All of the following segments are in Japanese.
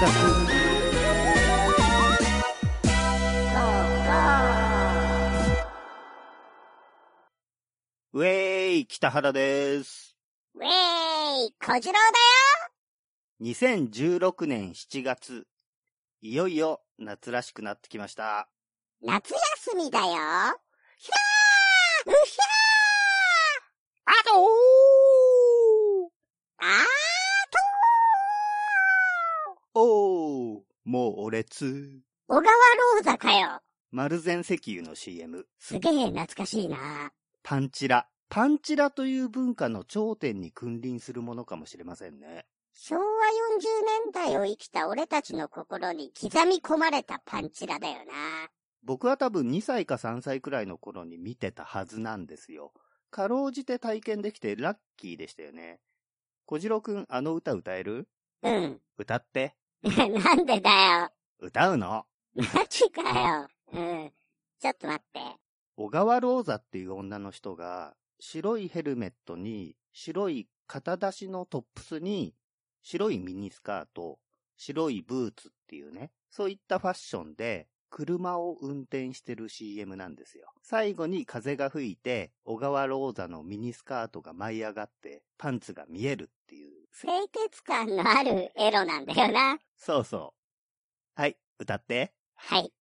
ウェーイ、北原です。ウェーイ小次郎だよ。2016年7月、いよいよ夏らしくなってきました。夏休みだよ。ひゃー！うひあとゃー！あおー、もうお列。ー小川ローザかよ丸善石油の CM、すげえ懐かしいな。パンチラ。パンチラという文化の頂点に君臨するものかもしれませんね。昭和40年代を生きた俺たちの心に刻み込まれたパンチラだよな。僕は多分2歳か3歳くらいの頃に見てたはずなんですよ。かろうじて体験できてラッキーでしたよね。小次郎くん、あの歌歌える？うん。歌って。なんでだよ。歌うの？マジかよ。うん。ちょっと待って。小川ローザっていう女の人が、白いヘルメットに、白い肩出しのトップスに、白いミニスカート、白いブーツっていうね、そういったファッションで、車を運転してる CM なんですよ。最後に風が吹いて、小川ローザのミニスカートが舞い上がって、パンツが見えるっていう。清潔感のあるエロなんだよな。そうそう。はい、歌って。はい。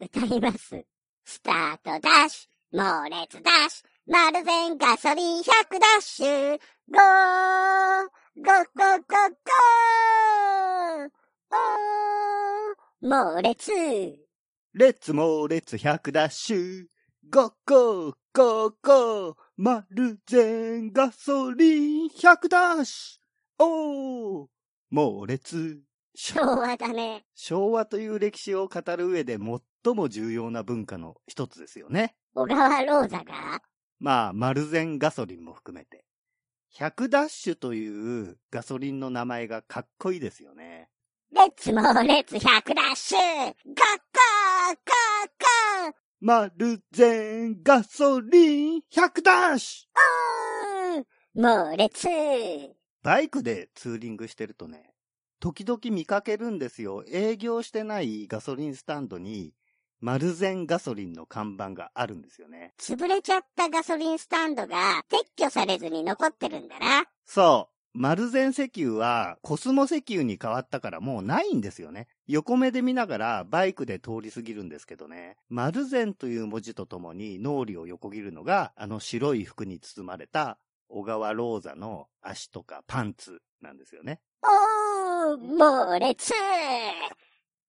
歌います。スタートダッシュ、猛烈ダッシュ、マルゼンガソリン100ダッシュ、 Go、 go go go go、おー、猛烈。 Let's 猛烈100ダッシュ。 Go go go go。マルゼンガソリン100ダッシュ。おー。猛烈。昭和だね。昭和という歴史を語る上で最も重要な文化の一つですよね。小川ローザが？まあ、マルゼンガソリンも含めて。100ダッシュというガソリンの名前がかっこいいですよね。 Let's 猛烈100ダッシュ、 go go go go、マルゼンガソリン100ダッシュおー、猛烈。バイクでツーリングしてるとね、時々見かけるんですよ。営業してないガソリンスタンドに、マルゼンガソリンの看板があるんですよね。潰れちゃったガソリンスタンドが撤去されずに残ってるんだな。そう。マルゼン石油はコスモ石油に変わったからもうないんですよね。横目で見ながらバイクで通り過ぎるんですけどね。マルゼンという文字とともに脳裏を横切るのが、あの白い服に包まれた小川ローザの足とかパンツなんですよね。おー、猛烈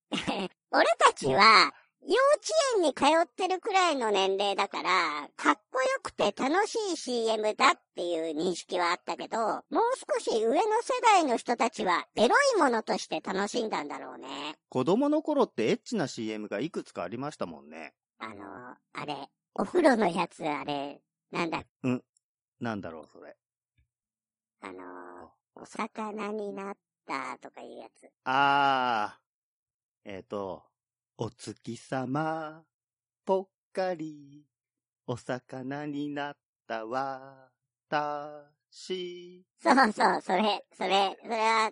俺たちは、幼稚園に通ってるくらいの年齢だから、かっこよくて楽しい CM だっていう認識はあったけど、もう少し上の世代の人たちはエロいものとして楽しんだんだろうね。子供の頃ってエッチな CM がいくつかありましたもんね。あの、あれ、お風呂のやつあれ、なんだ、なんだろう、それ。あの、お魚になったとかいうやつ。あー、えっ、と、お月様、ぽっかり、お魚になったわ、たし、そうそう、それ、それ、それは、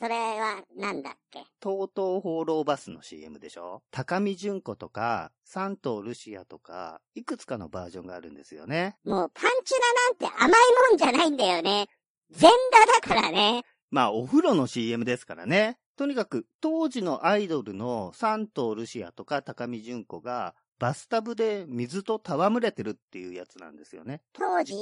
それは、なんだっけ？とうとう放浪バスの CM でしょ？高見純子とか、サントルシアとか、いくつかのバージョンがあるんですよね。もうパンチラなんて甘いもんじゃないんだよね。全裸だからね。まあ、お風呂の CM ですからね。とにかく、当時のアイドルのサントルシアとか高見純子が、バスタブで水と戯れてるっていうやつなんですよね。当時、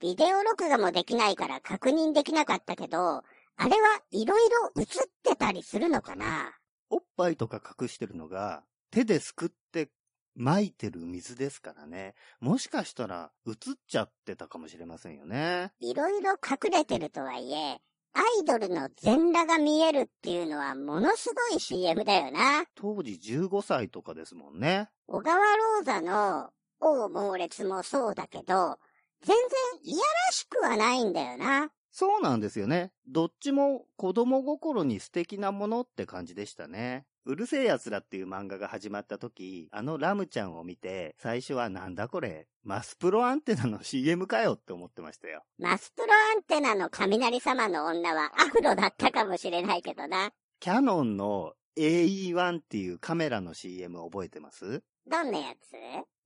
ビデオ録画もできないから確認できなかったけど、あれはいろいろ映ってたりするのかな？おっぱいとか隠してるのが、手ですくって撒いてる水ですからね。もしかしたら映っちゃってたかもしれませんよね。いろいろ隠れてるとはいえ、アイドルの全裸が見えるっていうのはものすごい CM だよな。当時15歳とかですもんね。小川ローザの王猛烈もそうだけど、全然いやらしくはないんだよな。そうなんですよね。どっちも子供心に素敵なものって感じでしたね。うるせえ奴らっていう漫画が始まった時、あのラムちゃんを見て、最初はなんだこれ、マスプロアンテナの CM かよって思ってましたよ。マスプロアンテナの雷様の女はアフロだったかもしれないけどな。キャノンの AE1 っていうカメラの CM 覚えてます？どんなやつ？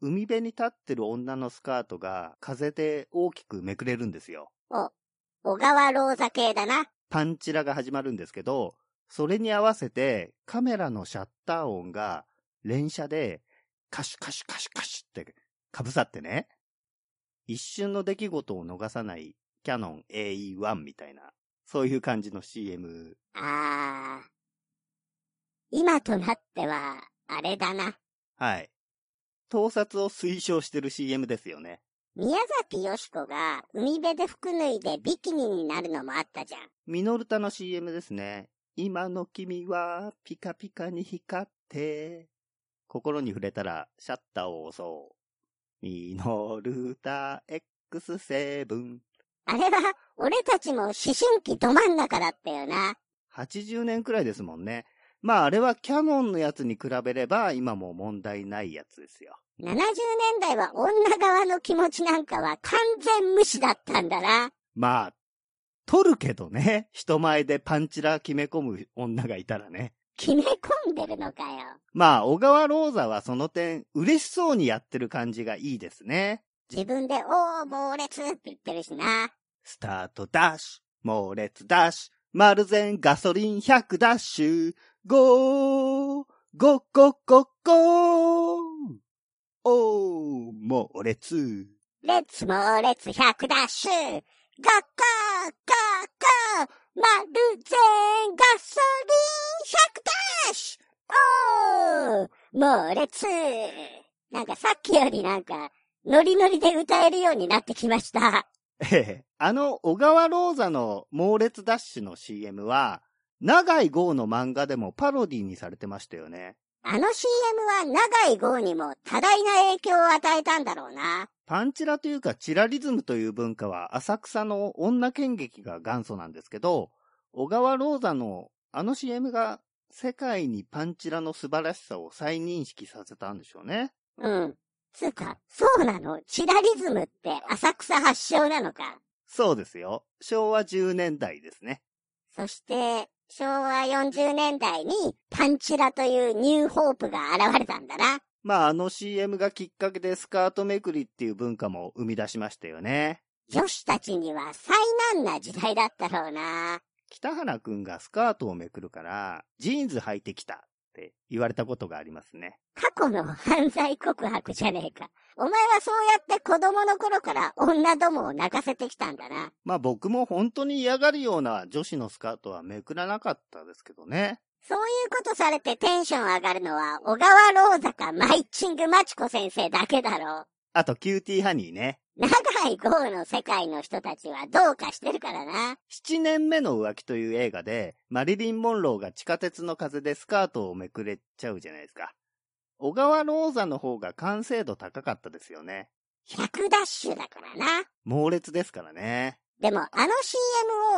海辺に立ってる女のスカートが風で大きくめくれるんですよ。お、小川ローザ系だな。パンチラが始まるんですけど、それに合わせてカメラのシャッター音が連射でカシュカシュカシュカシュって被さってね、一瞬の出来事を逃さないキャノン AE1 みたいな、そういう感じの CM。あー。今となっては、あれだな。はい。盗撮を推奨してる CM ですよね。宮崎よしこが海辺で服脱いでビキニになるのもあったじゃん。ミノルタの CM ですね。今の君はピカピカに光って、心に触れたらシャッターを押そう。ミノルタ X7。あれは、俺たちも思春期ど真ん中だったよな。80年くらいですもんね。まああれはキャノンのやつに比べれば今も問題ないやつですよ。70年代は女側の気持ちなんかは完全無視だったんだな。まあ、撮るけどね。人前でパンチラ決め込む女がいたらね。決め込んでるのかよ。まあ、小川ローザはその点、嬉しそうにやってる感じがいいですね。自分で、おー、猛烈って言ってるしな。スタートダッシュ、猛烈ダッシュ、マルゼンガソリン100ダッシュ、ゴー、ゴッゴッゴッゴーおー、猛烈。レッツ猛烈100ダッシュガッガーガーガーマルゼンガソリン100ダッシュおー猛烈なんかさっきよりなんか、ノリノリで歌えるようになってきました。ええ、あの、小川ローザの猛烈ダッシュの CM は、長井豪の漫画でもパロディにされてましたよね。あの CM は長井豪にも多大な影響を与えたんだろうな。パンチラというかチラリズムという文化は浅草の女剣劇が元祖なんですけど、小川ローザのあの CM が世界にパンチラの素晴らしさを再認識させたんでしょうね。うん。つうか、そうなの？チラリズムって浅草発祥なのか。そうですよ。昭和10年代ですね。そして、昭和40年代にパンチラというニューホープが現れたんだな。まああの CM がきっかけでスカートめくりっていう文化も生み出しましたよね。女子たちには災難な時代だったろうな。北原くんがスカートをめくるから、ジーンズ履いてきたって言われたことがありますね。過去の犯罪告白じゃねえか。お前はそうやって子供の頃から女どもを泣かせてきたんだな。まあ僕も本当に嫌がるような女子のスカートはめくらなかったですけどね。そういうことされてテンション上がるのは小川ローザかマイチングマチコ先生だけだろあとキューティーハニーね。う。永井豪の世界の人たちはどうかしてるからな。7年目の浮気という映画で、マリリン・モンローが地下鉄の風でスカートをめくれちゃうじゃないですか。小川ローザの方が完成度高かったですよね。100ダッシュだからな。猛烈ですからね。でもあの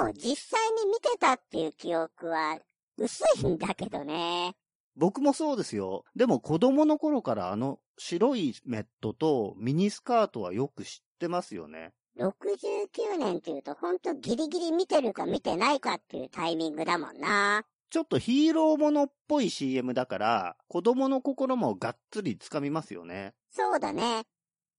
CM を実際に見てたっていう記憶は薄いんだけどね。僕もそうですよ。でも子供の頃からあの白いメットとミニスカートはよく知ってますよね。69年っていうとほんとギリギリ見てるか見てないかっていうタイミングだもんな。ちょっとヒーローものっぽい CM だから、子供の心もがっつり掴みますよね。そうだね。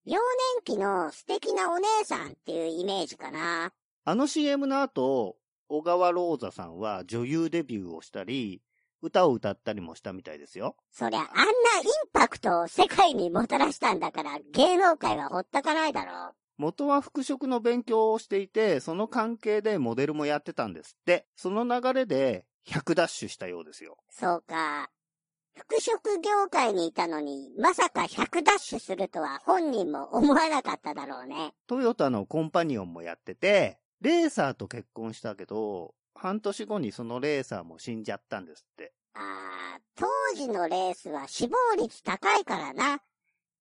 幼年期の素敵なお姉さんっていうイメージかな。あの CM の後、小川ローザさんは女優デビューをしたり、歌を歌ったりもしたみたいですよ。そりゃあんなインパクトを世界にもたらしたんだから芸能界はほったかないだろう。元は服飾の勉強をしていて、その関係でモデルもやってたんですって。その流れで100ダッシュしたようですよ。そうか。服飾業界にいたのに、まさか100ダッシュするとは本人も思わなかっただろうね。トヨタのコンパニオンもやってて、レーサーと結婚したけど、半年後にそのレーサーも死んじゃったんですって。あー、当時のレースは死亡率高いからな。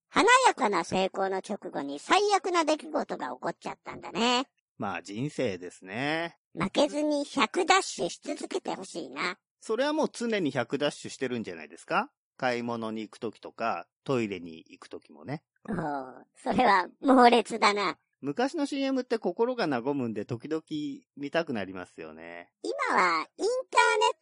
華やかな成功の直後に最悪な出来事が起こっちゃったんだね。まあ人生ですね。負けずに100ダッシュし続けてほしいな。それはもう常に100ダッシュしてるんじゃないですか？買い物に行くときとか、トイレに行くときもね。おー、それは猛烈だな。昔の CM って心が和むんで時々見たくなりますよね。今はイン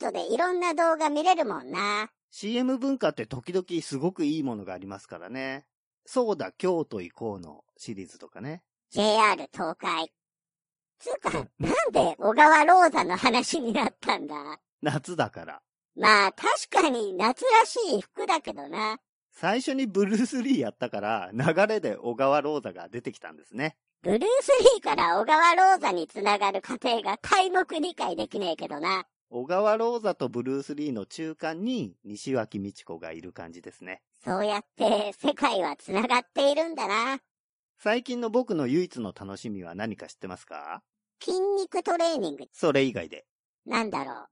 ターネトでいろんな動画見れるもんな。CM 文化って時々すごくいいものがありますからね。そうだ、京都行こうのシリーズとかね。JR 東海。つうか、なんで小川ローザの話になったんだ？夏だから。まあ確かに夏らしい服だけどな。最初にブルース・リーやったから、流れで小川ローザが出てきたんですね。ブルース・リーから小川ローザにつながる過程が皆目理解できねえけどな。小川ローザとブルース・リーの中間に西脇美智子がいる感じですね。そうやって世界はつながっているんだな。最近の僕の唯一の楽しみは何か知ってますか？筋肉トレーニング。それ以外で。なんだろう。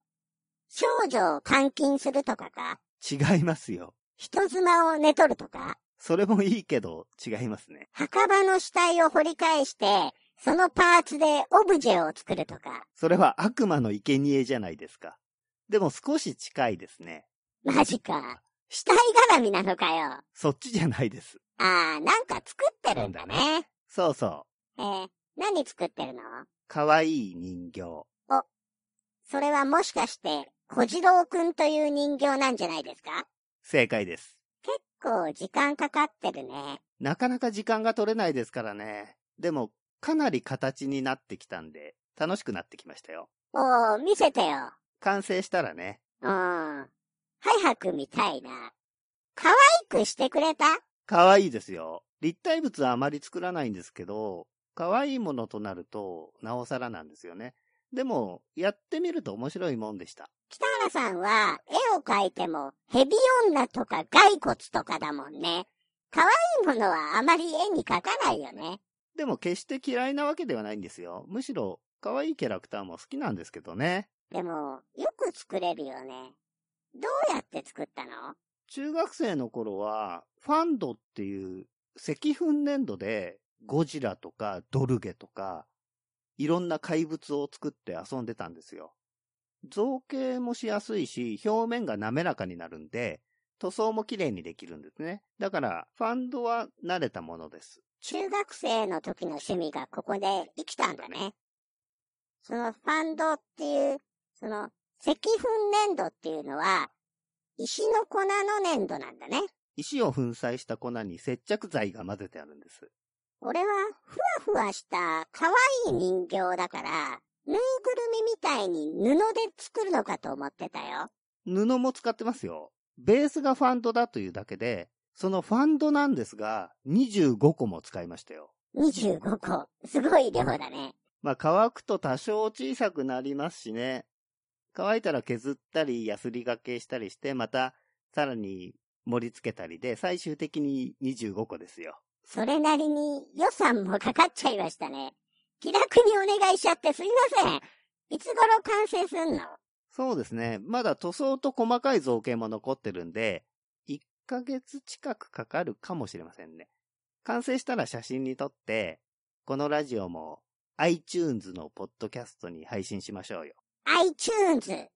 少女を監禁するとかか。違いますよ。人妻を寝取るとか。それもいいけど、違いますね。墓場の死体を掘り返して、そのパーツでオブジェを作るとか。それは悪魔の生贄じゃないですか。でも少し近いですね。マジか。死体絡みなのかよ。そっちじゃないです。ああ、なんか作ってるんだね。そうそう。えー、何作ってるの？かわいい人形。それはもしかして、小次郎くんという人形なんじゃないですか？正解です。結構時間かかってるね。なかなか時間が取れないですからね。でも、かなり形になってきたんで、楽しくなってきましたよ。おー、見せてよ。完成したらね。うん。早く見たいな。可愛くしてくれた？かわいいですよ。立体物はあまり作らないんですけど、かわいいものとなると、なおさらなんですよね。でも、やってみると面白いもんでした。北原さんは、絵を描いても、ヘビ女とか骸骨とかだもんね。可愛いものはあまり絵に描かないよね。でも決して嫌いなわけではないんですよ。むしろ、可愛いキャラクターも好きなんですけどね。でも、よく作れるよね。どうやって作ったの？中学生の頃は、ファンドっていう石粉粘土でゴジラとかドルゲとか、いろんな怪物を作って遊んでたんですよ。造形もしやすいし、表面が滑らかになるんで、塗装も綺麗にできるんですね。だから、ファンドは慣れたものです。中学生の時の趣味がここで生きたんだね。そのファンドっていう、その石粉粘土っていうのは、石の粉の粘土なんだね。石を粉砕した粉に接着剤が混ぜてあるんです。俺はふわふわした可愛い人形だから、ぬいぐるみみたいに布で作るのかと思ってたよ。布も使ってますよ。ベースがファンドだというだけで、そのファンドなんですが、25個も使いましたよ。25個。すごい量だね。まあ乾くと多少小さくなりますしね。乾いたら削ったり、ヤスリがけしたりして、またさらに盛り付けたりで、最終的に25個ですよ。それなりに予算もかかっちゃいましたね。気楽にお願いしちゃってすいません。いつ頃完成すんの？そうですね。まだ塗装と細かい造形も残ってるんで、1ヶ月近くかかるかもしれませんね。完成したら写真に撮って、このラジオも iTunes のポッドキャストに配信しましょうよ。iTunes。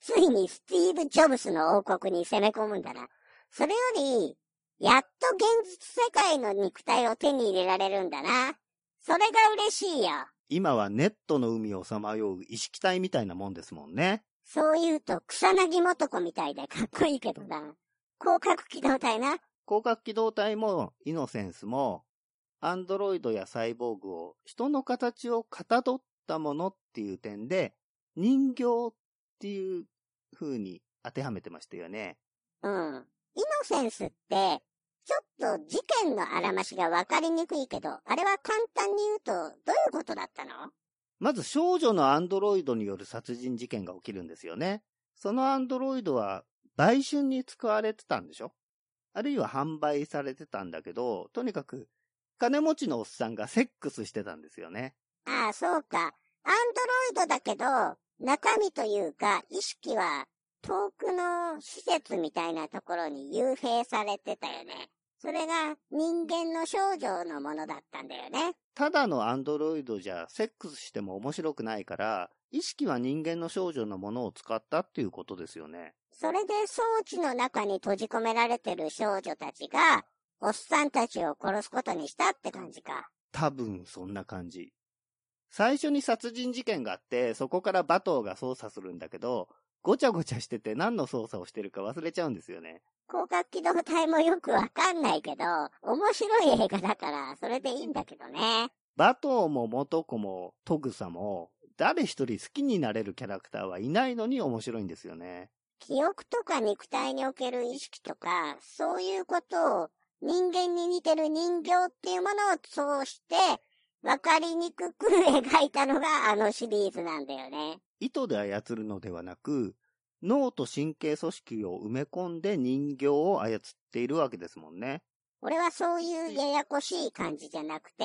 ついにスティーブ・ジョブスの王国に攻め込むんだな。それより、やっと現実世界の肉体を手に入れられるんだな。それが嬉しいよ。今はネットの海をさまよう意識体みたいなもんですもんね。そう言うと草薙素子みたいでかっこいいけどな。広角機動隊な。広角機動隊もイノセンスも、アンドロイドやサイボーグを人の形をかたどったものっていう点で、人形っていう風に当てはめてましたよね。うん。イノセンスって、ちょっと事件のあらましがわかりにくいけど、あれは簡単に言うと、どういうことだったの？まず少女のアンドロイドによる殺人事件が起きるんですよね。そのアンドロイドは売春に使われてたんでしょ？あるいは販売されてたんだけど、とにかく金持ちのおっさんがセックスしてたんですよね。ああ、そうか。アンドロイドだけど、中身というか、意識は遠くの施設みたいなところに幽閉されてたよね。それが人間の少女のものだったんだよね。ただのアンドロイドじゃセックスしても面白くないから、意識は人間の少女のものを使ったっていうことですよね。それで装置の中に閉じ込められてる少女たちが、おっさんたちを殺すことにしたって感じか。多分そんな感じ。最初に殺人事件があって、そこからバトーが捜査するんだけど、ごちゃごちゃしてて何の操作をしてるか忘れちゃうんですよね。広角機動隊もよくわかんないけど、面白い映画だから、それでいいんだけどね。バトーも元子もトグサも、誰一人好きになれるキャラクターはいないのに面白いんですよね。記憶とか肉体における意識とか、そういうことを人間に似てる人形っていうものを通して、わかりにくく描いたのがあのシリーズなんだよね。糸で操るのではなく、脳と神経組織を埋め込んで人形を操っているわけですもんね。俺はそういうややこしい感じじゃなくて、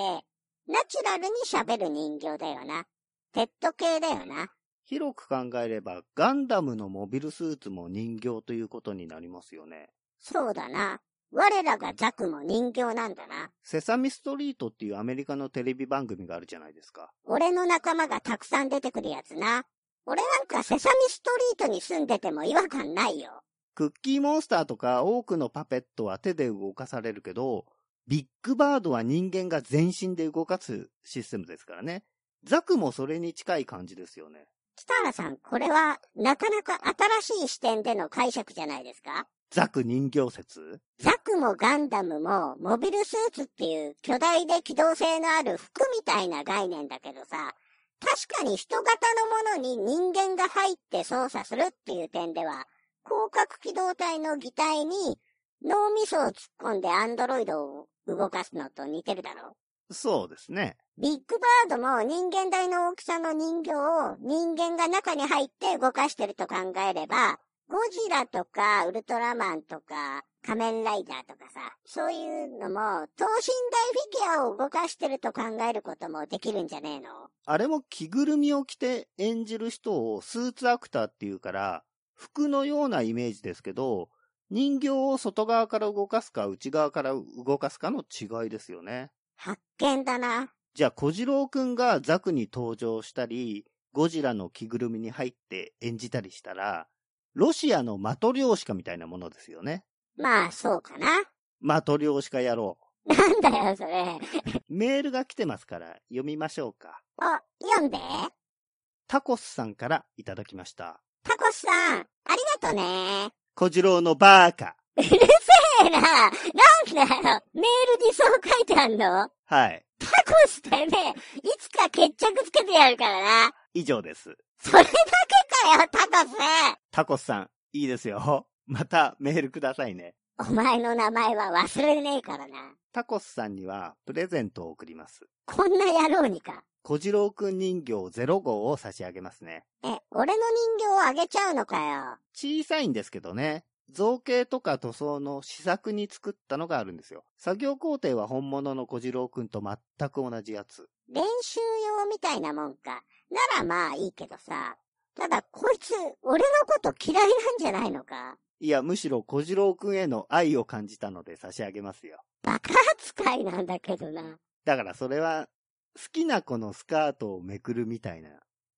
ナチュラルに喋る人形だよな。テッド系だよな。広く考えれば、ガンダムのモビルスーツも人形ということになりますよね。そうだな。我らがザクも人形なんだな。セサミストリートっていうアメリカのテレビ番組があるじゃないですか。俺の仲間がたくさん出てくるやつな。俺なんかセサミストリートに住んでても違和感ないよ。クッキーモンスターとか多くのパペットは手で動かされるけど、ビッグバードは人間が全身で動かすシステムですからね。ザクもそれに近い感じですよね。北原さん、これはなかなか新しい視点での解釈じゃないですか？ザク人形説？ザクもガンダムもモビルスーツっていう巨大で機動性のある服みたいな概念だけどさ、確かに人型のものに人間が入って操作するっていう点では、広角機動隊の擬態に脳みそを突っ込んでアンドロイドを動かすのと似てるだろそうですね。ビッグバードも人間大の大きさの人形を人間が中に入って動かしてると考えれば、ゴジラとかウルトラマンとか仮面ライダーとかさ、そういうのも等身大フィギュアを動かしてると考えることもできるんじゃねえの？あれも着ぐるみを着て演じる人をスーツアクターっていうから、服のようなイメージですけど、人形を外側から動かすか内側から動かすかの違いですよね。発見だな。じゃあ小次郎くんがザクに登場したり、ゴジラの着ぐるみに入って演じたりしたら、ロシアのマトリョーシカみたいなものですよね。まあ、そうかな。マトリョーシカ野郎。なんだよ、それ。メールが来てますから読みましょうか。あ、読んで。タコスさんからいただきました。タコスさん、ありがとね。小次郎のバーカ。うるせえな。なんだよ。メールにそう書いてあんの？はい。タコスてめえ、いつか決着つけてやるからな。以上です。それだけかよ、タコス。タコスさん、いいですよ。またメールくださいね。お前の名前は忘れねえからな。タコスさんにはプレゼントを送ります。こんな野郎にか。小次郎くん人形0号を差し上げますね。え、俺の人形をあげちゃうのかよ。小さいんですけどね。造形とか塗装の試作に作ったのがあるんですよ。作業工程は本物の小次郎くんと全く同じやつ。練習用みたいなもんか。ならまあいいけどさ。ただこいつ、俺のこと嫌いなんじゃないのか？いや、むしろ小次郎くんへの愛を感じたので差し上げますよ。バカ扱いなんだけどな。だからそれは、好きな子のスカートをめくるみたいな、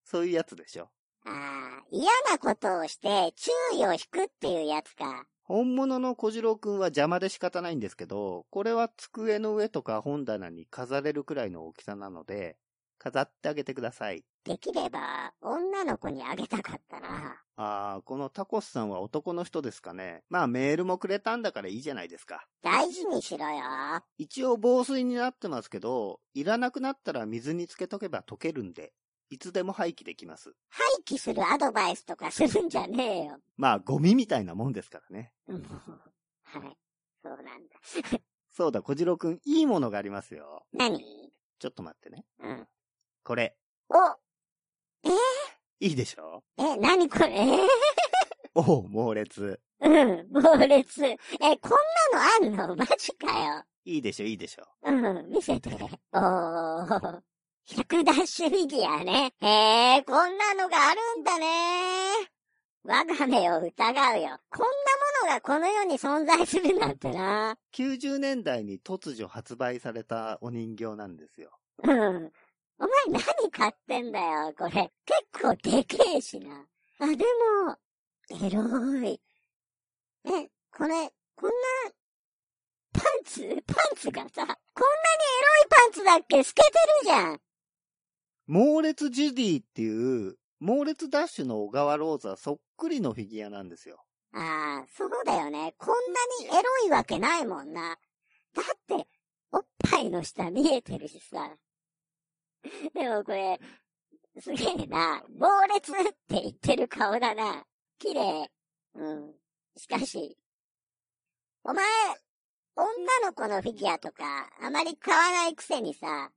そういうやつでしょ。ああ、嫌なことをして注意を引くっていうやつか。本物の小次郎くんは邪魔で仕方ないんですけど、これは机の上とか本棚に飾れるくらいの大きさなので、飾ってあげてください。できれば、女の子にあげたかったな。あー、このタコスさんは男の人ですかね。まあメールもくれたんだからいいじゃないですか。大事にしろよ。一応防水になってますけど、いらなくなったら水につけとけば溶けるんで、いつでも廃棄できます。廃棄するアドバイスとかするんじゃねえよ。まあゴミみたいなもんですからね。もうはい。そうなんだ。そうだ、小次郎くん、いいものがありますよ。何？ちょっと待ってね。うん。これ、おいいでしょ？え、何これ？おう、猛烈。うん、猛烈。え、こんなのあんの？マジかよ。いいでしょ、いいでしょ。うん、見せて。おー。100ダッシュフィギュアね。へえ、こんなのがあるんだね。我が目を疑うよ。こんなものがこの世に存在するなんてな。90年代に突如発売されたお人形なんですよ。うん。お前何買ってんだよ、これ。結構でけえしな。あ、でも、エロい。え、これ、こんな、パンツ？パンツがさ、こんなにエロいパンツだっけ？透けてるじゃん。猛烈ジュディっていう猛烈ダッシュの小川ローズはそっくりのフィギュアなんですよ。ああ、そうだよね。こんなにエロいわけないもんな。だって、おっぱいの下見えてるしさ。でもこれ、すげえな。猛烈って言ってる顔だな。綺麗。うん。しかし、お前、女の子のフィギュアとか、あまり買わないくせにさ、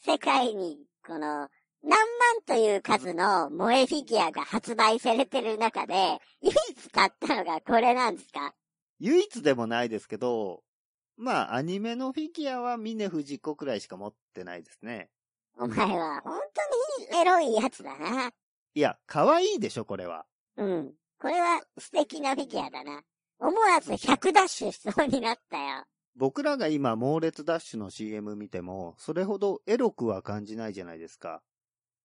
世界に、この、何万という数の萌えフィギュアが発売されてる中で、唯一買ったのがこれなんですか？唯一でもないですけど、まあ、アニメのフィギュアは峰不二子くらいしか持ってないですね。お前は本当にエロいやつだな。いや、可愛いでしょ、これは。うん。これは素敵なフィギュアだな。思わず100ダッシュしそうになったよ。僕らが今、猛烈ダッシュの CM 見ても、それほどエロくは感じないじゃないですか。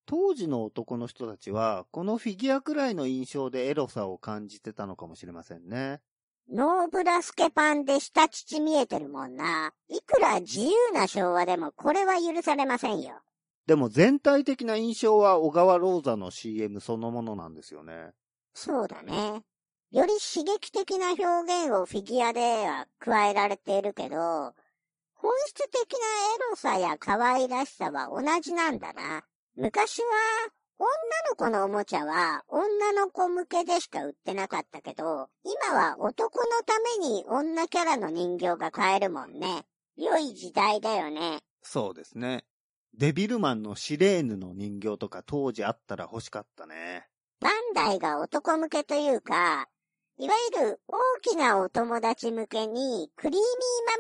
当時の男の人たちは、このフィギュアくらいの印象でエロさを感じてたのかもしれませんね。ノーブラスケパンで下乳見えてるもんな。いくら自由な昭和でもこれは許されませんよ。でも全体的な印象は小川ローザの CM そのものなんですよね。そうだね。より刺激的な表現をフィギュアでは加えられているけど、本質的なエロさや可愛らしさは同じなんだな。昔は、女の子のおもちゃは女の子向けでしか売ってなかったけど、今は男のために女キャラの人形が買えるもんね。良い時代だよね。そうですね。デビルマンのシレーヌの人形とか当時あったら欲しかったね。バンダイが男向けというか、いわゆる大きなお友達向けにクリーミ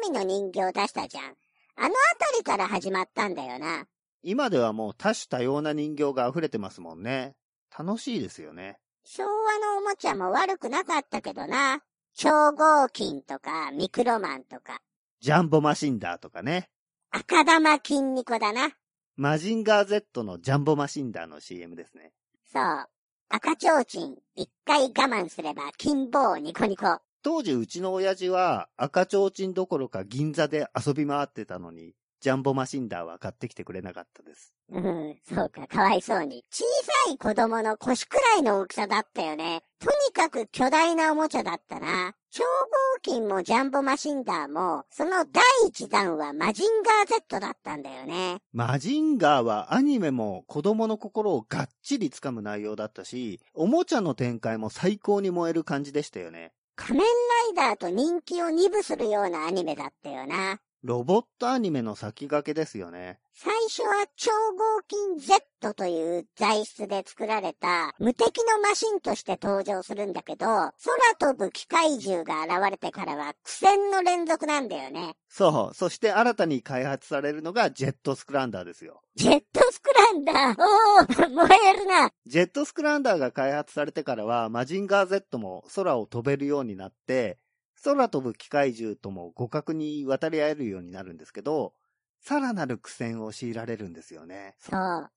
ーマミの人形を出したじゃん。あのあたりから始まったんだよな。今ではもう多種多様な人形が溢れてますもんね。楽しいですよね。昭和のおもちゃも悪くなかったけどな。超合金とかミクロマンとか、ジャンボマシンダーとかね。赤玉筋肉だな。マジンガー Z のジャンボマシンダーの CM ですね。そう。赤ちょうちん、一回我慢すれば金棒ニコニコ。当時うちの親父は赤ちょうちんどころか銀座で遊び回ってたのに、ジャンボマシンダーは買ってきてくれなかったです。うん、そうか、かわいそうに。小さい子供の腰くらいの大きさだったよね。とにかく巨大なおもちゃだったな。超合金もジャンボマシンダーも、その第一弾はマジンガー Z だったんだよね。マジンガーはアニメも子供の心をがっちりつかむ内容だったし、おもちゃの展開も最高に燃える感じでしたよね。仮面ライダーと人気を二部するようなアニメだったよな。ロボットアニメの先駆けですよね。最初は超合金 Z という材質で作られた無敵のマシンとして登場するんだけど、空飛ぶ機械獣が現れてからは苦戦の連続なんだよね。そう。そして新たに開発されるのがジェットスクランダーですよ。ジェットスクランダー？おー 燃えるなジェットスクランダーが開発されてからは、マジンガー Z も空を飛べるようになって、空飛ぶ機械獣とも互角に渡り合えるようになるんですけど、さらなる苦戦を強いられるんですよね。そう。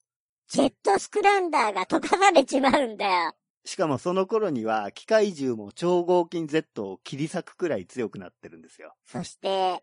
ジェットスクランダーが溶かされちまうんだよ。しかもその頃には、機械獣も超合金 Z を切り裂くくらい強くなってるんですよ。そして、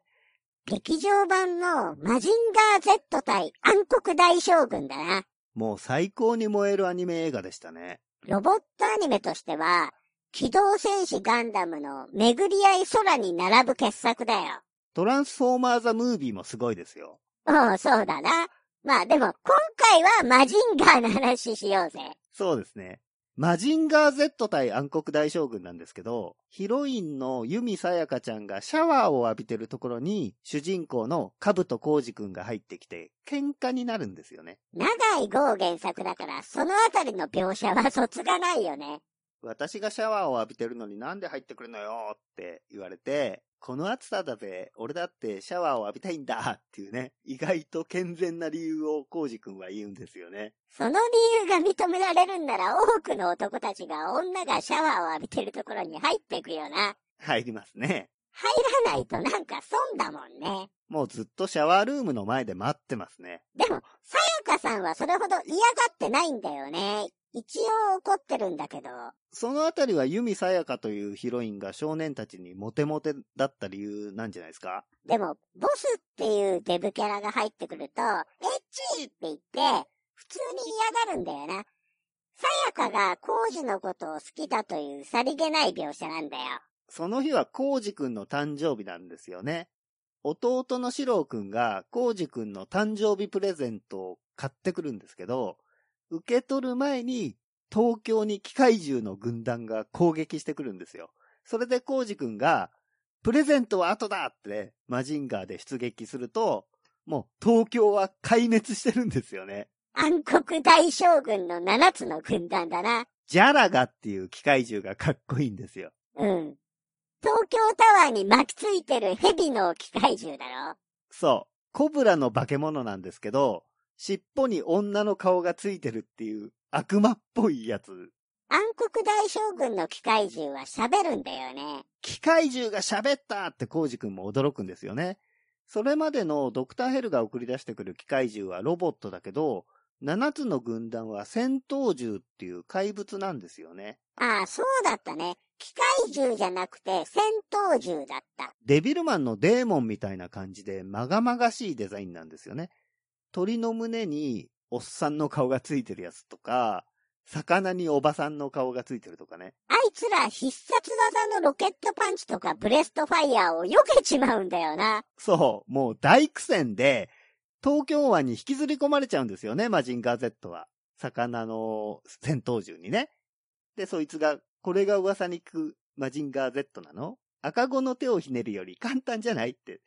劇場版のマジンガー Z 対暗黒大将軍だな。もう最高に燃えるアニメ映画でしたね。ロボットアニメとしては、機動戦士ガンダムの巡り合い空に並ぶ傑作だよ。トランスフォーマーザムービーもすごいですよ。おう、そうだな。まあでも、今回はマジンガーの話しようぜ。そうですね。マジンガー Z 対暗黒大将軍なんですけど、ヒロインのユミサヤカちゃんがシャワーを浴びてるところに、主人公のカブトコウジくんが入ってきて、喧嘩になるんですよね。長い号原作だから、そのあたりの描写は卒がないよね。私がシャワーを浴びてるのになんで入ってくるのよって言われて、この暑さだぜ、俺だってシャワーを浴びたいんだ っていうね、意外と健全な理由をコウジくんは言うんですよね。その理由が認められるんなら、多くの男たちが女がシャワーを浴びてるところに入っていくよな。入りますね。入らないとなんか損だもんね。もうずっとシャワールームの前で待ってますね。でも、さやかさんはそれほど嫌がってないんだよね。一応怒ってるんだけど。そのあたりはユミサヤカというヒロインが少年たちにモテモテだった理由なんじゃないですか？でも、ボスっていうデブキャラが入ってくると、エッチーって言って、普通に嫌がるんだよな。さ香がコウジのことを好きだというさりげない描写なんだよ。その日はコウジくんの誕生日なんですよね。弟のシロウくんがコウジくんの誕生日プレゼントを買ってくるんですけど、受け取る前に東京に機械獣の軍団が攻撃してくるんですよ。それでコウジくんが、プレゼントは後だってマジンガーで出撃すると、もう東京は壊滅してるんですよね。暗黒大将軍の7つの軍団だな。ジャラガっていう機械獣がかっこいいんですよ。うん。東京タワーに巻きついてる蛇の機械獣だろそう。コブラの化け物なんですけど、尻尾に女の顔がついてるっていう悪魔っぽいやつ。暗黒大将軍の機械獣は喋るんだよね。機械獣が喋ったってコウジ君も驚くんですよね。それまでのドクターヘルが送り出してくる機械獣はロボットだけど、7つの軍団は戦闘獣っていう怪物なんですよね。ああ、そうだったね。機械獣じゃなくて戦闘獣だった。デビルマンのデーモンみたいな感じで、まがまがしいデザインなんですよね。鳥の胸におっさんの顔がついてるやつとか、魚におばさんの顔がついてるとかね。あいつら必殺技のロケットパンチとかブレストファイヤーを避けちまうんだよな。そう、もう大苦戦で、東京湾に引きずり込まれちゃうんですよね、マジンガー Z は。魚の戦闘獣にね。で、そいつが、これが噂に聞くマジンガー Z なの？赤子の手をひねるより簡単じゃないって、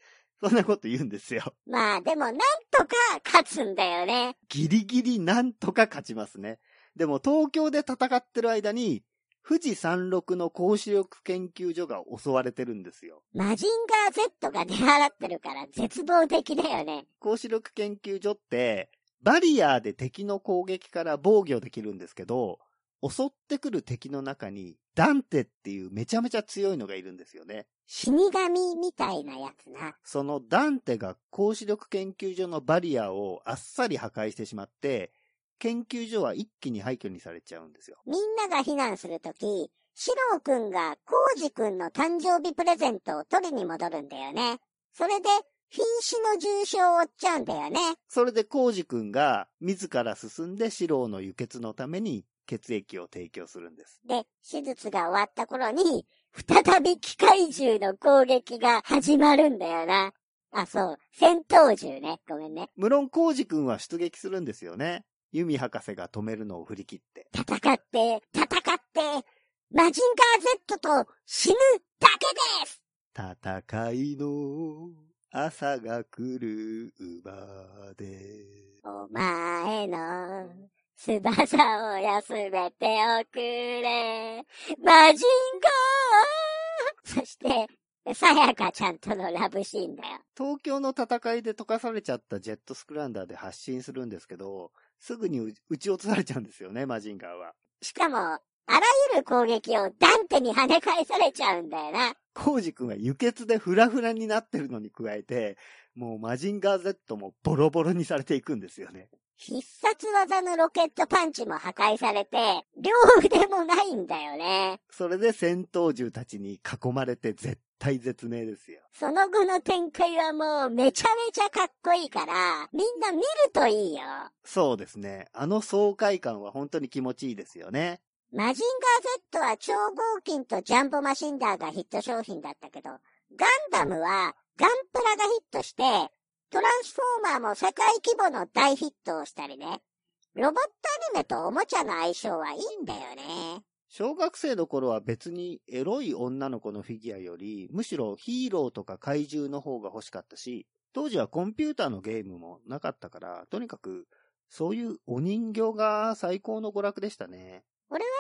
そんなこと言うんですよ。まあでもなんとか勝つんだよね。ギリギリなんとか勝ちますね。でも東京で戦ってる間に、富士山麓の高視力研究所が襲われてるんですよ。マジンガー Z が出払ってるから絶望的だよね。高視力研究所って、バリアーで敵の攻撃から防御できるんですけど、襲ってくる敵の中に、ダンテっていうめちゃめちゃ強いのがいるんですよね。死神みたいなやつな。そのダンテが高視力研究所のバリアをあっさり破壊してしまって、研究所は一気に廃墟にされちゃうんですよ。みんなが避難するとき、シロウくんがコウジくんの誕生日プレゼントを取りに戻るんだよね。それで、瀕死の重傷を負っちゃうんだよね。それでコウジ君が自ら進んで四郎の輸血のために血液を提供するんです。で、手術が終わった頃に、再び機械獣の攻撃が始まるんだよな。あ、そう、戦闘獣ね。ごめんね。無論コウジ君は出撃するんですよね。ユミ博士が止めるのを振り切って。戦って、戦って、マジンガー Z と死ぬだけです戦いの朝が来る馬で。お前の翼を休めておくれ。マジンガーそして、さやかちゃんとのラブシーンだよ。東京の戦いで溶かされちゃったジェットスクランダーで発進するんですけど、すぐに撃撃ち落とされちゃうんですよね、マジンガーは。しかも、あらゆる攻撃をダンテに跳ね返されちゃうんだよな。コウジ君は輸血でフラフラになってるのに加えて、もうマジンガー Z もボロボロにされていくんですよね。必殺技のロケットパンチも破壊されて、両腕もないんだよね。それで戦闘獣たちに囲まれて絶対絶命ですよ。その後の展開はもうめちゃめちゃかっこいいから、みんな見るといいよ。そうですね。あの爽快感は本当に気持ちいいですよね。マジンガー Z は超合金とジャンボマシンダーがヒット商品だったけど、ガンダムはガンプラがヒットして、トランスフォーマーも世界規模の大ヒットをしたりね。ロボットアニメとおもちゃの相性はいいんだよね。小学生の頃は別にエロい女の子のフィギュアより、むしろヒーローとか怪獣の方が欲しかったし、当時はコンピューターのゲームもなかったから、とにかく、そういうお人形が最高の娯楽でしたね。俺は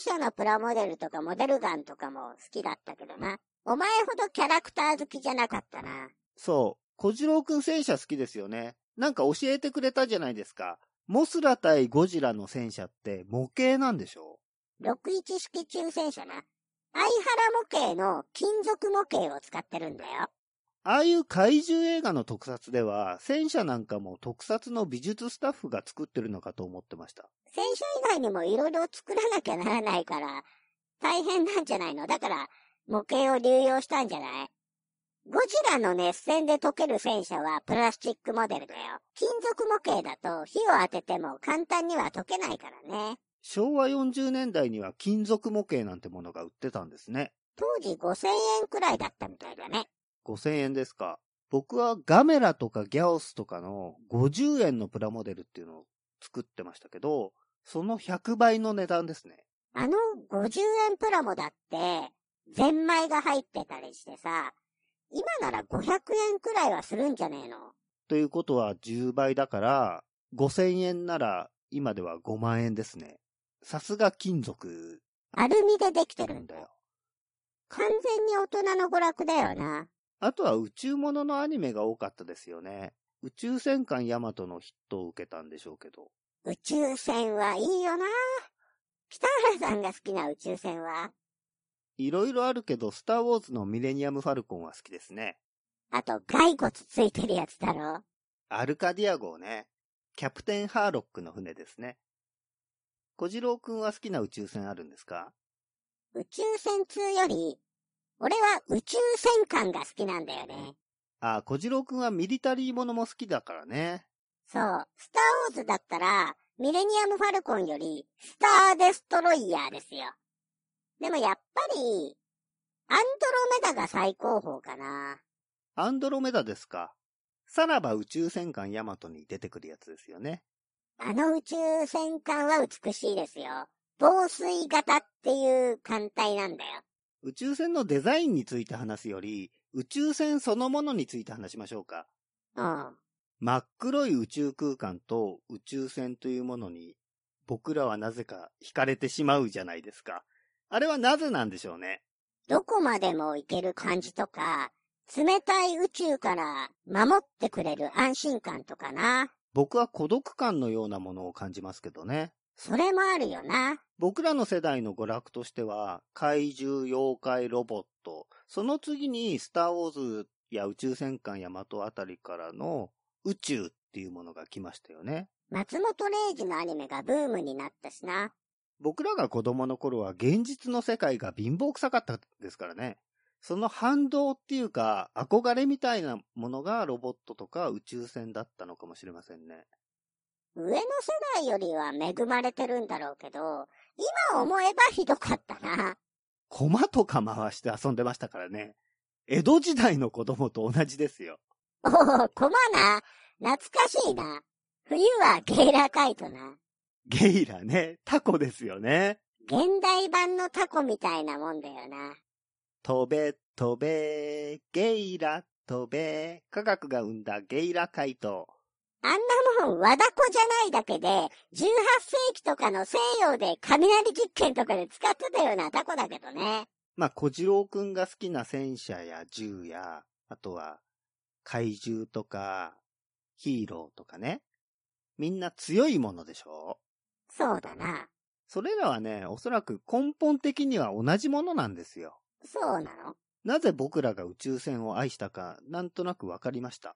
戦車のプラモデルとかモデルガンとかも好きだったけどな。お前ほどキャラクター好きじゃなかったな。そう。小次郎くん戦車好きですよね。なんか教えてくれたじゃないですか。モスラ対ゴジラの戦車って模型なんでしょ？61式中戦車な。相原模型の金属模型を使ってるんだよ。ああいう怪獣映画の特撮では、戦車なんかも特撮の美術スタッフが作ってるのかと思ってました。戦車以外にも色々作らなきゃならないから、大変なんじゃないの？だから、模型を流用したんじゃない？ゴジラの熱戦で溶ける戦車はプラスチックモデルだよ。金属模型だと火を当てても簡単には溶けないからね。昭和40年代には金属模型なんてものが売ってたんですね。当時5000円くらいだったみたいだね。5000円ですか。僕はガメラとかギャオスとかの50円のプラモデルっていうのを作ってましたけど、その100倍の値段ですね。あの50円プラモだって、ゼンマイが入ってたりしてさ、今なら500円くらいはするんじゃねえの？ということは10倍だから、5000円なら今では5万円ですね。さすが金属アルミでできてるんだよ。完全に大人の娯楽だよな。あとは宇宙もののアニメが多かったですよね。宇宙戦艦ヤマトのヒットを受けたんでしょうけど。宇宙船はいいよな。北原さんが好きな宇宙船は？いろいろあるけど、スターウォーズのミレニアム・ファルコンは好きですね。あと、骸骨ついてるやつだろ？アルカディア号ね。キャプテン・ハーロックの船ですね。小次郎くんは好きな宇宙船あるんですか？宇宙船2より、俺は宇宙戦艦が好きなんだよね。あ、小次郎くんはミリタリーものも好きだからね。そう、スターウォーズだったら、ミレニアム・ファルコンより、スター・デストロイヤーですよ。でもやっぱり、アンドロメダが最高峰かな。アンドロメダですか。さらば宇宙戦艦ヤマトに出てくるやつですよね。あの宇宙戦艦は美しいですよ。防水型っていう艦隊なんだよ。宇宙船のデザインについて話すより、宇宙船そのものについて話しましょうか。うん。真っ黒い宇宙空間と宇宙船というものに、僕らはなぜか惹かれてしまうじゃないですか。あれはなぜなんでしょうね。どこまでも行ける感じとか、冷たい宇宙から守ってくれる安心感とかな。僕は孤独感のようなものを感じますけどね。それもあるよな。僕らの世代の娯楽としては、怪獣、妖怪、ロボット、その次にスターウォーズや宇宙戦艦ヤマトあたりからの宇宙っていうものが来ましたよね。松本零士のアニメがブームになったしな。僕らが子供の頃は現実の世界が貧乏臭かったですからね。その反動っていうか、憧れみたいなものがロボットとか宇宙船だったのかもしれませんね。上の世代よりは恵まれてるんだろうけど、今思えばひどかったな。駒とか回して遊んでましたからね。江戸時代の子供と同じですよ。おお、コマな。懐かしいな。冬はゲイラカイトな。ゲイラね、タコですよね。現代版のタコみたいなもんだよな。飛べ、飛べ、ゲイラ、飛べ、科学が生んだゲイラ怪盗。あんなもん、和ダコじゃないだけで、18世紀とかの西洋で雷実験とかで使ってたようなタコだけどね。まあ、小次郎くんが好きな戦車や銃や、あとは怪獣とかヒーローとかね。みんな強いものでしょ？そうだな。それらはね、おそらく根本的には同じものなんですよ。そうなの？なぜ僕らが宇宙船を愛したか、なんとなくわかりました。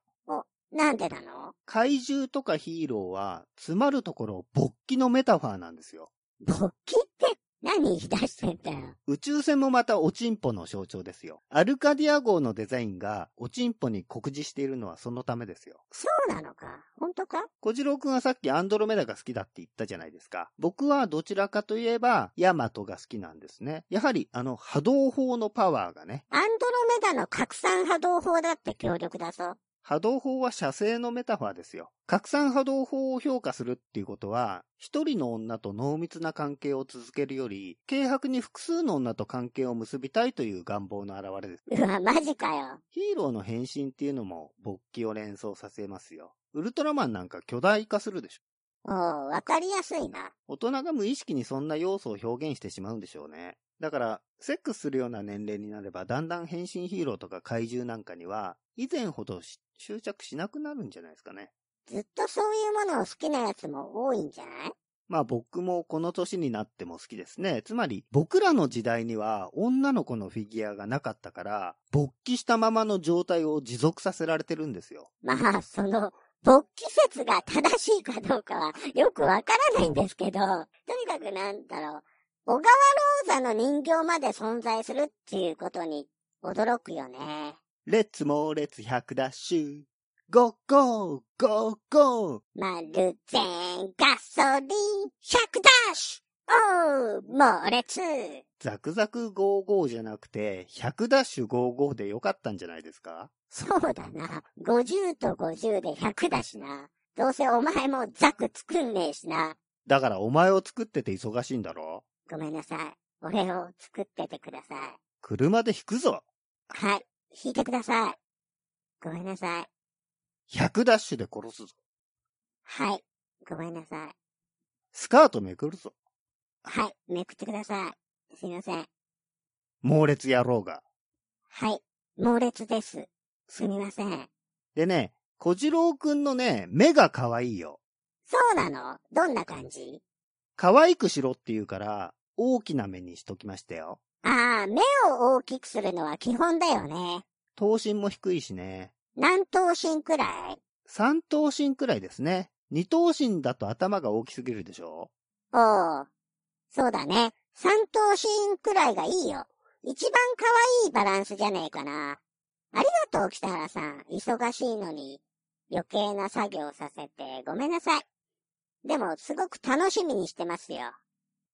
なんでなの？怪獣とかヒーローは、詰まるところ勃起のメタファーなんですよ。勃起って何言い出してんだよ。宇宙船もまたおちんぽの象徴ですよ。アルカディア号のデザインがおちんぽに酷似しているのはそのためですよ。そうなのか？本当か？小次郎くんはさっきアンドロメダが好きだって言ったじゃないですか。僕はどちらかといえば、ヤマトが好きなんですね。やはりあの波動砲のパワーがね、アンドロメダの拡散波動砲だって強力だぞ。波動砲は射精のメタファーですよ。拡散波動砲を評価するっていうことは、一人の女と濃密な関係を続けるより、軽薄に複数の女と関係を結びたいという願望の表れです。うわ、マジかよ。ヒーローの変身っていうのも勃起を連想させますよ。ウルトラマンなんか巨大化するでしょ。おう、わかりやすいな。大人が無意識にそんな要素を表現してしまうんでしょうね。だから、セックスするような年齢になれば、だんだん変身ヒーローとか怪獣なんかには、以前ほどし執着しなくなるんじゃないですかね。ずっとそういうものを好きなやつも多いんじゃない？まあ僕もこの年になっても好きですね。つまり僕らの時代には女の子のフィギュアがなかったから、勃起したままの状態を持続させられてるんですよ。まあ、その、勃起説が正しいかどうかはよくわからないんですけど、とにかくなんだろう、小川ローザの人形まで存在するっていうことに驚くよね。 Let's 猛烈100ダッシュ。 Go go go goマルゼンガソリン100ダッシュおう、猛烈。ザクザク55じゃなくて、100ダッシュ55でよかったんじゃないですか？そうだな。50と50で100だしな。どうせお前もザク作んねえしな。だからお前を作ってて忙しいんだろ？ごめんなさい。俺を作っててください。車で引くぞ。はい。引いてください。ごめんなさい。100ダッシュで殺すぞ。はい。ごめんなさい。スカートめくるぞ。はい。めくってください。すいません。猛烈野郎が。はい。猛烈です。すみません。でね、小次郎くんのね、目が可愛いよ。そうなの？どんな感じ？可愛くしろって言うから、大きな目にしときましたよ。ああ、目を大きくするのは基本だよね。頭身も低いしね。何頭身くらい？三頭身くらいですね。二頭身だと頭が大きすぎるでしょおう。そうだね。三頭身くらいがいいよ。一番可愛いバランスじゃねえかな。ありがとう、北原さん。忙しいのに余計な作業させてごめんなさい。でも、すごく楽しみにしてますよ。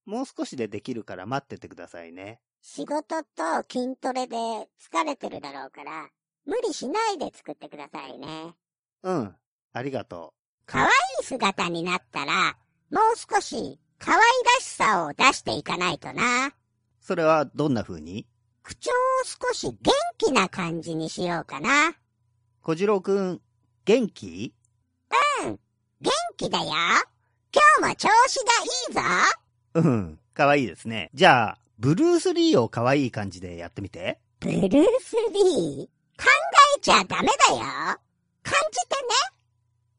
もう少しでできるから待っててくださいね。仕事と筋トレで疲れてるだろうから、無理しないで作ってくださいね。うん。ありがと可愛い姿になったら、もう少し可愛らしさを出していかないとな。う。それはどんな風に？口調を少し元気な感じにしようかな。小次郎くん、元気？元気だよ。今日も調子がいいぞ。うん。可愛いですね。じゃあ、ブルース・リーを可愛い感じでやってみて。ブルース・リー考えちゃダメだよ。感じてね。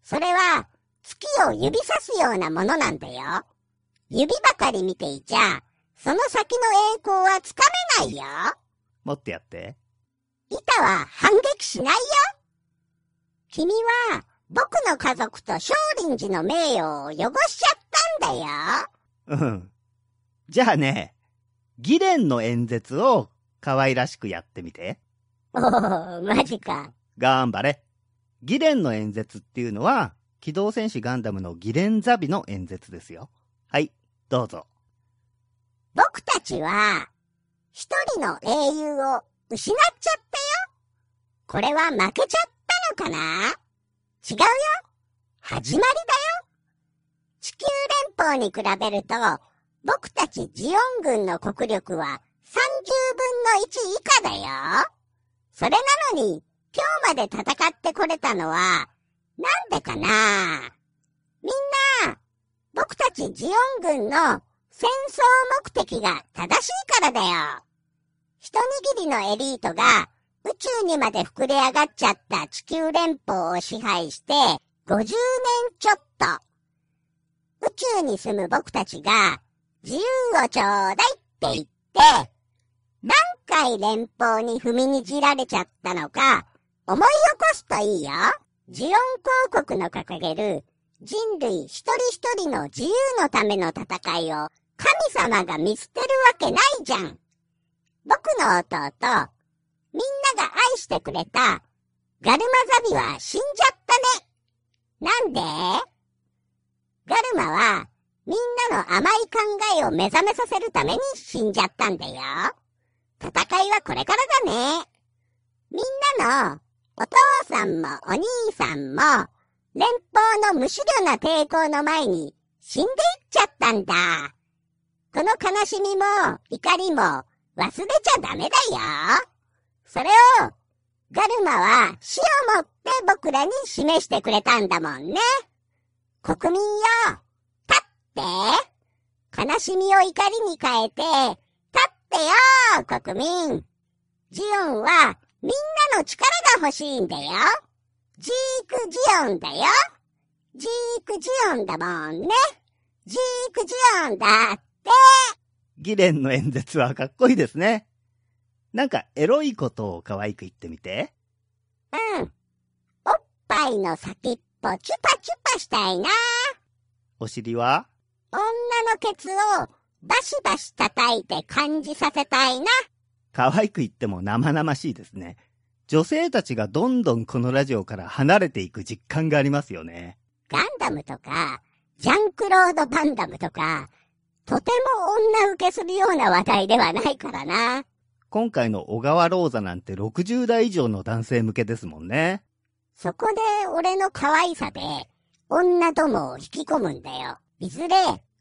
それは、月を指さすようなものなんだよ。指ばかり見ていちゃ、その先の栄光はつかめないよ。もっとやって。板は反撃しないよ。君は、僕の家族と少林寺の名誉を汚しちゃったんだよ。うん。じゃあね、議連の演説を可愛らしくやってみて。おお、マジか。頑張れ。議連の演説っていうのは、機動戦士ガンダムの議連ザビの演説ですよ。はい、どうぞ。僕たちは、一人の英雄を失っちゃったよ。これは負けちゃったのかな？違うよ。始まりだよ。地球連邦に比べると、僕たちジオン軍の国力は30分の1以下だよ。それなのに、今日まで戦ってこれたのは、なんでかな？みんな、僕たちジオン軍の戦争目的が正しいからだよ。一握りのエリートが宇宙にまで膨れ上がっちゃった地球連邦を支配して50年ちょっと。宇宙に住む僕たちが自由をちょうだいって言って、何回連邦に踏みにじられちゃったのか思い起こすといいよ。ジオン公国の掲げる人類一人一人の自由のための戦いを神様が見捨てるわけないじゃん。僕の弟、みんなが愛してくれたガルマザビは死んじゃったね。なんで？ガルマはみんなの甘い考えを目覚めさせるために死んじゃったんだよ。戦いはこれからだね。みんなのお父さんもお兄さんも連邦の無思慮な抵抗の前に死んでいっちゃったんだ。この悲しみも怒りも忘れちゃダメだよ。それをガルマは死をもって僕らに示してくれたんだもんね。国民よ、って。悲しみを怒りに変えて、立ってよ、国民。ジオンはみんなの力が欲しいんだよ。ジークジオンだよ。ジークジオンだもんね。ジークジオンだって。議連の演説はかっこいいですね。なんかエロいことを可愛く言ってみて。うん。おっぱいの先っぽチュパチュパしたいな。お尻は？女のケツをバシバシ叩いて感じさせたいな。可愛く言っても生々しいですね。女性たちがどんどんこのラジオから離れていく実感がありますよね。ガンダムとか、ジャンクロード・バンダムとか、とても女受けするような話題ではないからな。今回の小川ローザなんて60代以上の男性向けですもんね。そこで俺の可愛さで女どもを引き込むんだよ。いずれ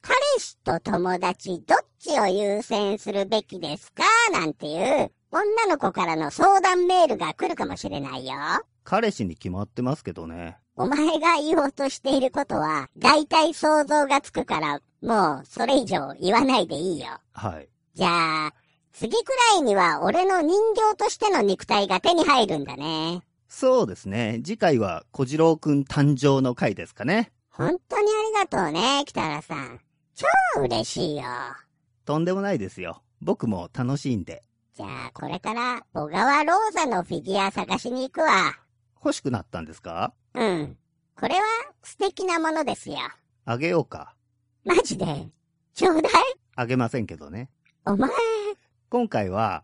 彼氏と友達どっちを優先するべきですかなんていう女の子からの相談メールが来るかもしれないよ。彼氏に決まってますけどね。お前が言おうとしていることは大体想像がつくからもうそれ以上言わないでいいよ。はい。じゃあ、次くらいには俺の人形としての肉体が手に入るんだね。そうですね。次回は小次郎くん誕生の回ですかね。本当にありがとうね、北原さん。超嬉しいよ。とんでもないですよ。僕も楽しいんで。じゃあ、これから小川ローザのフィギュア探しに行くわ。欲しくなったんですか？うん。これは素敵なものですよ。あげようか。マジで？ちょうだいあげませんけどね。お前、今回は、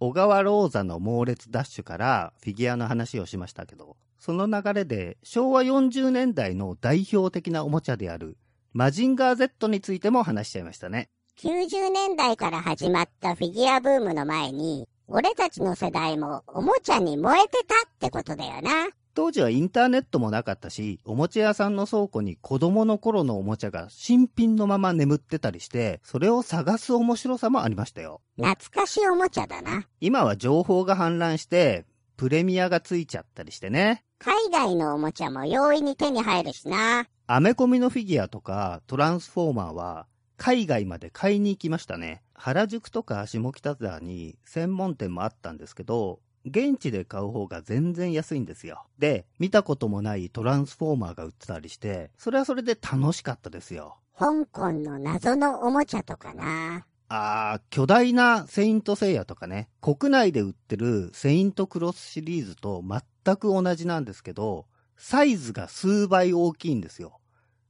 小川ローザの猛烈ダッシュからフィギュアの話をしましたけど、その流れで昭和40年代の代表的なおもちゃであるマジンガー Z についても話しちゃいましたね。90年代から始まったフィギュアブームの前に、俺たちの世代もおもちゃに燃えてたってことだよな。当時はインターネットもなかったし、おもちゃ屋さんの倉庫に子供の頃のおもちゃが新品のまま眠ってたりして、それを探す面白さもありましたよ。懐かしいおもちゃだな。今は情報が氾濫して、プレミアがついちゃったりしてね。海外のおもちゃも容易に手に入るしな。アメコミのフィギュアとかトランスフォーマーは海外まで買いに行きましたね。原宿とか下北沢に専門店もあったんですけど、現地で買う方が全然安いんですよ。で、見たこともないトランスフォーマーが売ってたりして、それはそれで楽しかったですよ。香港の謎のおもちゃとかな。あー、巨大なセイントセイヤとかね、国内で売ってるセイントクロスシリーズと全く同じなんですけど、サイズが数倍大きいんですよ。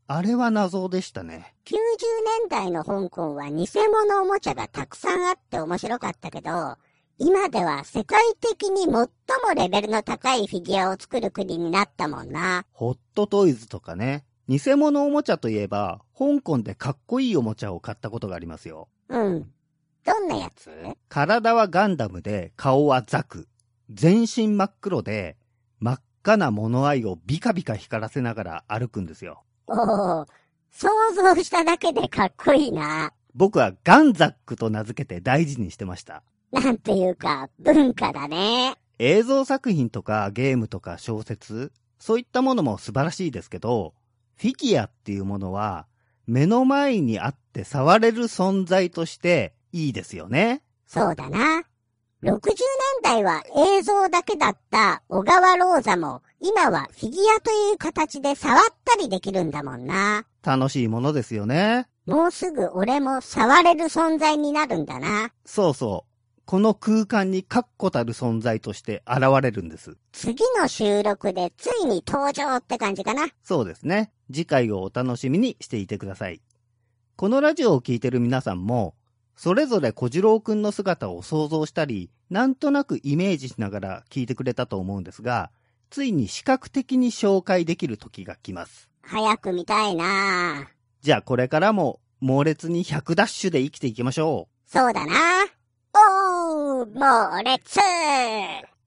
あれは謎でしたね。90年代の香港は偽物おもちゃがたくさんあって面白かったけど、今では世界的に最もレベルの高いフィギュアを作る国になったもんな。ホットトイズとかね。偽物おもちゃといえば、香港でかっこいいおもちゃを買ったことがありますよ。うん。どんなやつ？体はガンダムで、顔はザク。全身真っ黒で、真っ赤な物合いをビカビカ光らせながら歩くんですよ。おお、想像しただけでかっこいいな。僕はガンザックと名付けて大事にしてました。なんていうか、文化だね。映像作品とかゲームとか小説、そういったものも素晴らしいですけど、フィギュアっていうものは、目の前にあって触れる存在としていいですよね。そうだな。60年代は映像だけだった小川ローザも、今はフィギュアという形で触ったりできるんだもんな。楽しいものですよね。もうすぐ俺も触れる存在になるんだな。そうそう。この空間に確固たる存在として現れるんです。次の収録でついに登場って感じかな。そうですね。次回をお楽しみにしていてください。このラジオを聞いてる皆さんも、それぞれ小次郎くんの姿を想像したり、なんとなくイメージしながら聞いてくれたと思うんですが、ついに視覚的に紹介できる時が来ます。早く見たいなじゃあこれからも猛烈に100ダッシュで生きていきましょう。そうだな。おー、猛烈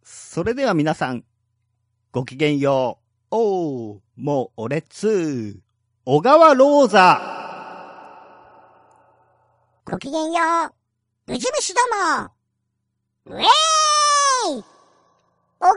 それでは皆さん、ごきげんよう。おー、もう俺つ小川ローザごきげんよう。無印ども。ウェーイ小川ロ